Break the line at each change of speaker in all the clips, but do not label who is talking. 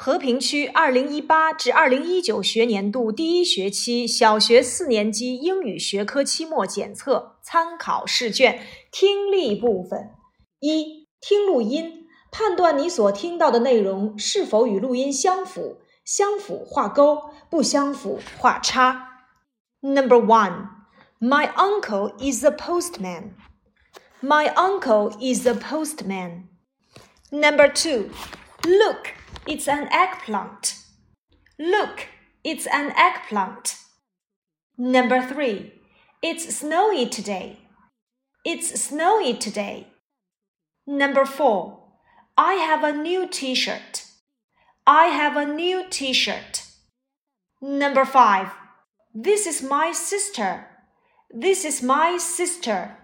和平区二零一八至二零一九学年度第一学期小学四年级英语学科期末检测参考试卷听力部分：一、听录音，判断你所听到的内容是否与录音相符，相符画勾，不相符画叉。Number one, my uncle is a postman. My uncle is a postman. Number two, look, it's an eggplant. Look, it's an eggplant. Number three, it's snowy today. It's snowy today. Number four, I have a new t shirt. I have a new t shirt. Number five, this is my sister. This is my sister.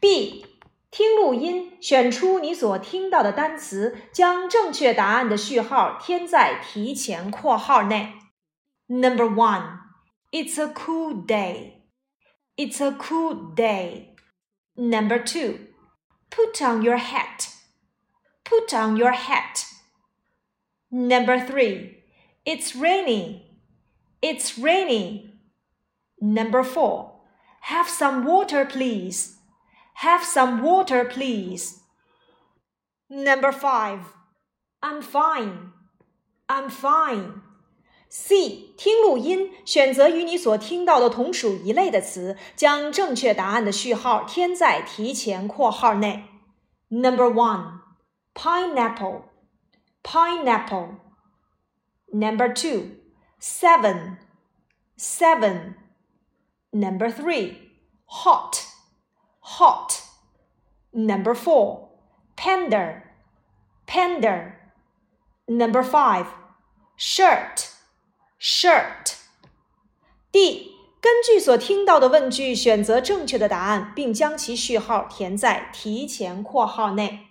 B. 听录音，选出你所听到的单词，将正确答案的序号填在提前括号内。Number one, it's a cool day. It's a cool day. Number two, put on your hat. Put on your hat. Number three, it's rainy. It's rainy. Number four, have some water, please. Have some water, please. Number five. I'm fine. I'm fine. C. 听录音，选择与你所听到的同属一类的词，将正确答案的序号填在提前括号内。Number one. Pineapple. Pineapple. Number two. Seven. Seven. Number three. Hot hot. Number four, panda, panda. Number five, shirt, shirt. D. 根据所听到的问句选择正确的答案，并将其序号填在提前括号内。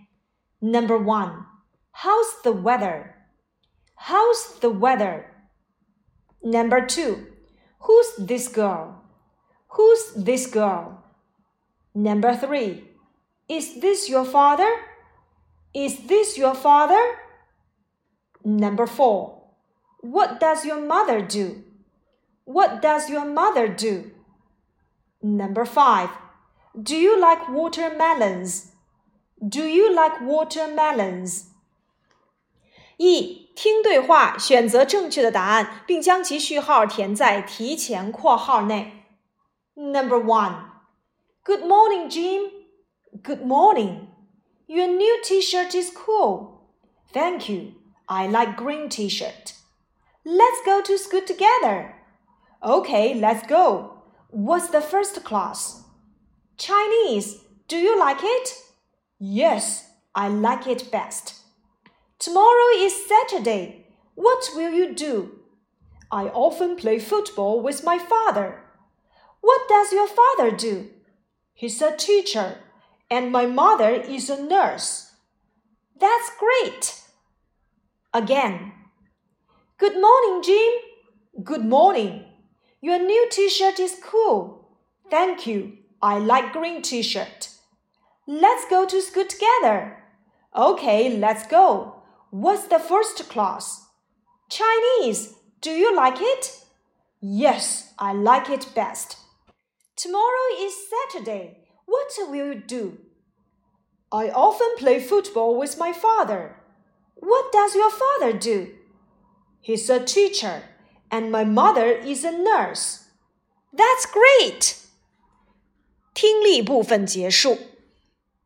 Number one, how's the weather? How's the weather? Number two, who's this girl? Who's this girl? Number three, is this your father? Is this your father? Number four, what does your mother do? What does your mother do? Number five, do you like watermelons? Do you like watermelons? 一、听对话，选择正确的答案，并将其序号填在提前括号内。Number one. Good morning, Jim. Good morning. Your new t-shirt is cool. Thank you. I like green t-shirt. Let's go to school together. Okay, let's go. What's the first class? Chinese. Do you like it? Yes, I like it best. Tomorrow is Saturday. What will you do? I often play football with my father. What does your father do? He's a teacher, and my mother is a nurse. That's great. Again. Good morning, Jim. Good morning. Your new t shirt is cool. Thank you. I like green t shirt. Let's go to school together. Okay, let's go. What's the first class? Chinese. Do you like it? Yes, I like it best. Tomorrow is Saturday. What will you do? I often play football with my father. What does your father do? He's a teacher, and my mother is a nurse. That's great! 听力部分结束。